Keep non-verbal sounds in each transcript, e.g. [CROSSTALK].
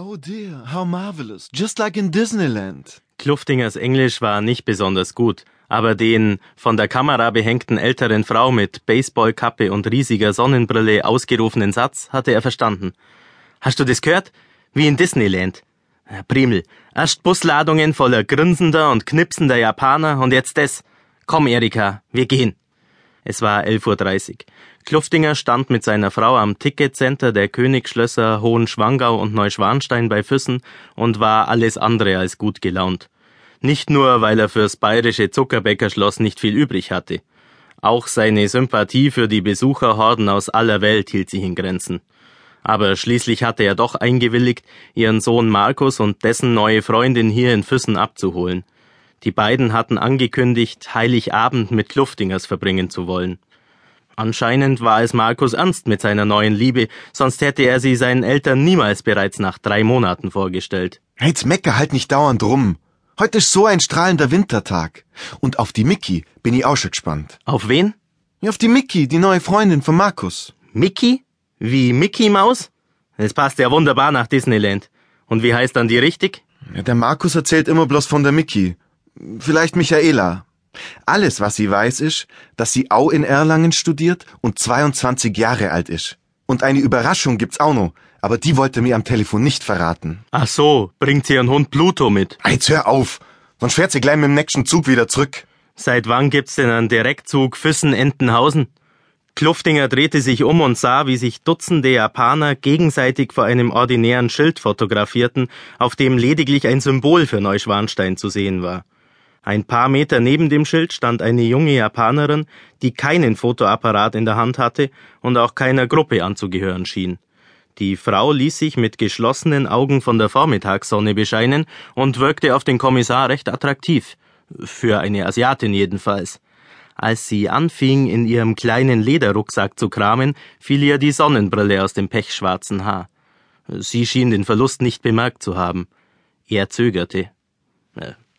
Oh dear, how marvelous. Just like in Disneyland. Kluftingers Englisch war nicht besonders gut, aber den von der Kamera behängten älteren Frau mit Baseballkappe und riesiger Sonnenbrille ausgerufenen Satz hatte er verstanden. Hast du das gehört? Wie in Disneyland. Primel, erst Busladungen voller grinsender und knipsender Japaner und jetzt das. Komm, Erika, wir gehen. Es war 11.30 Uhr. Kluftinger stand mit seiner Frau am Ticketcenter der Königsschlösser Hohenschwangau und Neuschwanstein bei Füssen und war alles andere als gut gelaunt. Nicht nur, weil er fürs bayerische Zuckerbäckerschloss nicht viel übrig hatte. Auch seine Sympathie für die Besucherhorden aus aller Welt hielt sich in Grenzen. Aber schließlich hatte er doch eingewilligt, ihren Sohn Markus und dessen neue Freundin hier in Füssen abzuholen. Die beiden hatten angekündigt, Heiligabend mit Kluftingers verbringen zu wollen. Anscheinend war es Markus ernst mit seiner neuen Liebe, sonst hätte er sie seinen Eltern niemals bereits nach drei Monaten vorgestellt. Jetzt mecker halt nicht dauernd rum. Heute ist so ein strahlender Wintertag. Und auf die Mickey bin ich auch schon gespannt. Auf wen? Ja, auf die Mickey, die neue Freundin von Markus. Mickey? Wie Mickey Maus? Es passt ja wunderbar nach Disneyland. Und wie heißt dann die richtig? Ja, der Markus erzählt immer bloß von der Mickey. Vielleicht Michaela. Alles, was sie weiß, ist, dass sie auch in Erlangen studiert und 22 Jahre alt ist. Und eine Überraschung gibt's auch noch, aber die wollte mir am Telefon nicht verraten. Ach so, bringt sie ihren Hund Pluto mit. Ah, Jetzt hör auf, sonst fährt sie gleich mit dem nächsten Zug wieder zurück. Seit wann gibt's denn einen Direktzug Füssen-Entenhausen? Kluftinger drehte sich um und sah, wie sich Dutzende Japaner gegenseitig vor einem ordinären Schild fotografierten, auf dem lediglich ein Symbol für Neuschwanstein zu sehen war. Ein paar Meter neben dem Schild stand eine junge Japanerin, die keinen Fotoapparat in der Hand hatte und auch keiner Gruppe anzugehören schien. Die Frau ließ sich mit geschlossenen Augen von der Vormittagssonne bescheinen und wirkte auf den Kommissar recht attraktiv. Für eine Asiatin jedenfalls. Als sie anfing, in ihrem kleinen Lederrucksack zu kramen, fiel ihr die Sonnenbrille aus dem pechschwarzen Haar. Sie schien den Verlust nicht bemerkt zu haben. Er zögerte.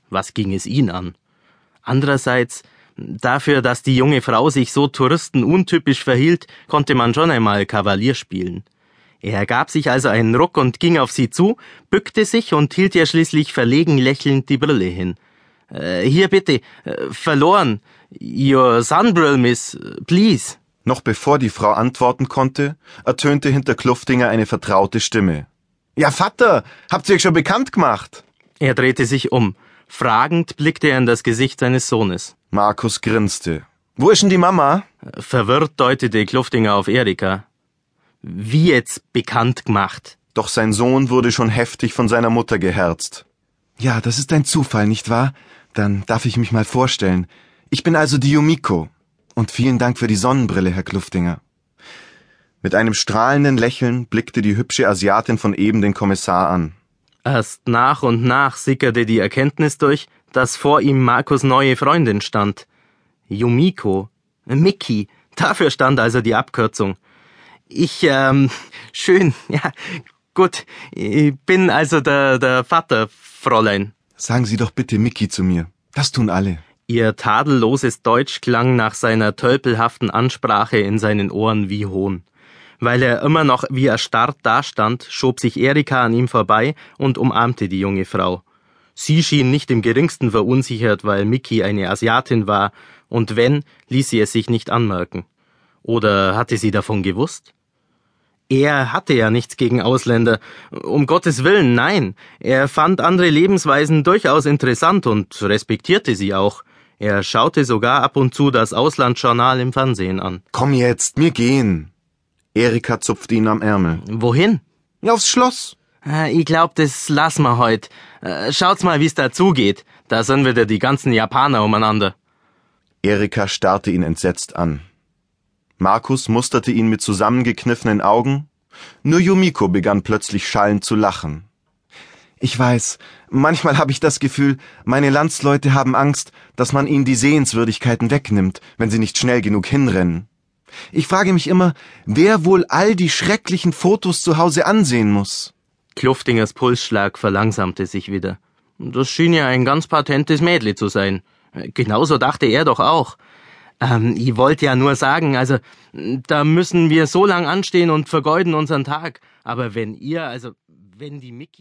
Was ging es ihn an? Andererseits, dafür, dass die junge Frau sich so touristenuntypisch verhielt, konnte man schon einmal Kavalier spielen. Er gab sich also einen Ruck und ging auf sie zu, bückte sich und hielt ihr schließlich verlegen lächelnd die Brille hin. Äh, hier bitte, äh, verloren. Your sunbrill, miss, please. Noch bevor die Frau antworten konnte, ertönte hinter Kluftinger eine vertraute Stimme. Ja, Vater, habt ihr euch schon bekannt gemacht? Er drehte sich um. Fragend blickte er in das Gesicht seines Sohnes. Markus grinste. Wo ist denn die Mama? Verwirrt deutete Kluftinger auf Erika. Wie jetzt bekannt gemacht? Doch sein Sohn wurde schon heftig von seiner Mutter geherzt. Ja, das ist ein Zufall, nicht wahr? Dann darf ich mich mal vorstellen. Ich bin also die Yumiko. Und vielen Dank für die Sonnenbrille, Herr Kluftinger. Mit einem strahlenden Lächeln blickte die hübsche Asiatin von eben den Kommissar an. Erst nach und nach sickerte die Erkenntnis durch, dass vor ihm Markus neue Freundin stand. Yumiko. Mickey. Dafür stand also die Abkürzung. Ich, ähm, [LAUGHS] schön, [LAUGHS] ja, gut. Ich bin also der, der Vater, Fräulein. Sagen Sie doch bitte Mickey zu mir. Das tun alle. Ihr tadelloses Deutsch klang nach seiner tölpelhaften Ansprache in seinen Ohren wie Hohn. Weil er immer noch wie erstarrt dastand, schob sich Erika an ihm vorbei und umarmte die junge Frau. Sie schien nicht im geringsten verunsichert, weil Mickey eine Asiatin war, und wenn, ließ sie es sich nicht anmerken. Oder hatte sie davon gewusst? Er hatte ja nichts gegen Ausländer. Um Gottes Willen, nein. Er fand andere Lebensweisen durchaus interessant und respektierte sie auch. Er schaute sogar ab und zu das Auslandsjournal im Fernsehen an. Komm jetzt, mir gehen. Erika zupfte ihn am Ärmel. Wohin? Aufs Schloss. Äh, Ich glaub, das lassen wir heut. Äh, Schaut's mal, wie's da zugeht. Da sind wieder die ganzen Japaner umeinander. Erika starrte ihn entsetzt an. Markus musterte ihn mit zusammengekniffenen Augen. Nur Yumiko begann plötzlich schallend zu lachen. Ich weiß, manchmal habe ich das Gefühl, meine Landsleute haben Angst, dass man ihnen die Sehenswürdigkeiten wegnimmt, wenn sie nicht schnell genug hinrennen. Ich frage mich immer, wer wohl all die schrecklichen Fotos zu Hause ansehen muss. Kluftingers Pulsschlag verlangsamte sich wieder. Das schien ja ein ganz patentes Mädli zu sein. Genauso dachte er doch auch. Ähm, ich wollte ja nur sagen, also, da müssen wir so lang anstehen und vergeuden unseren Tag. Aber wenn ihr, also, wenn die Mickey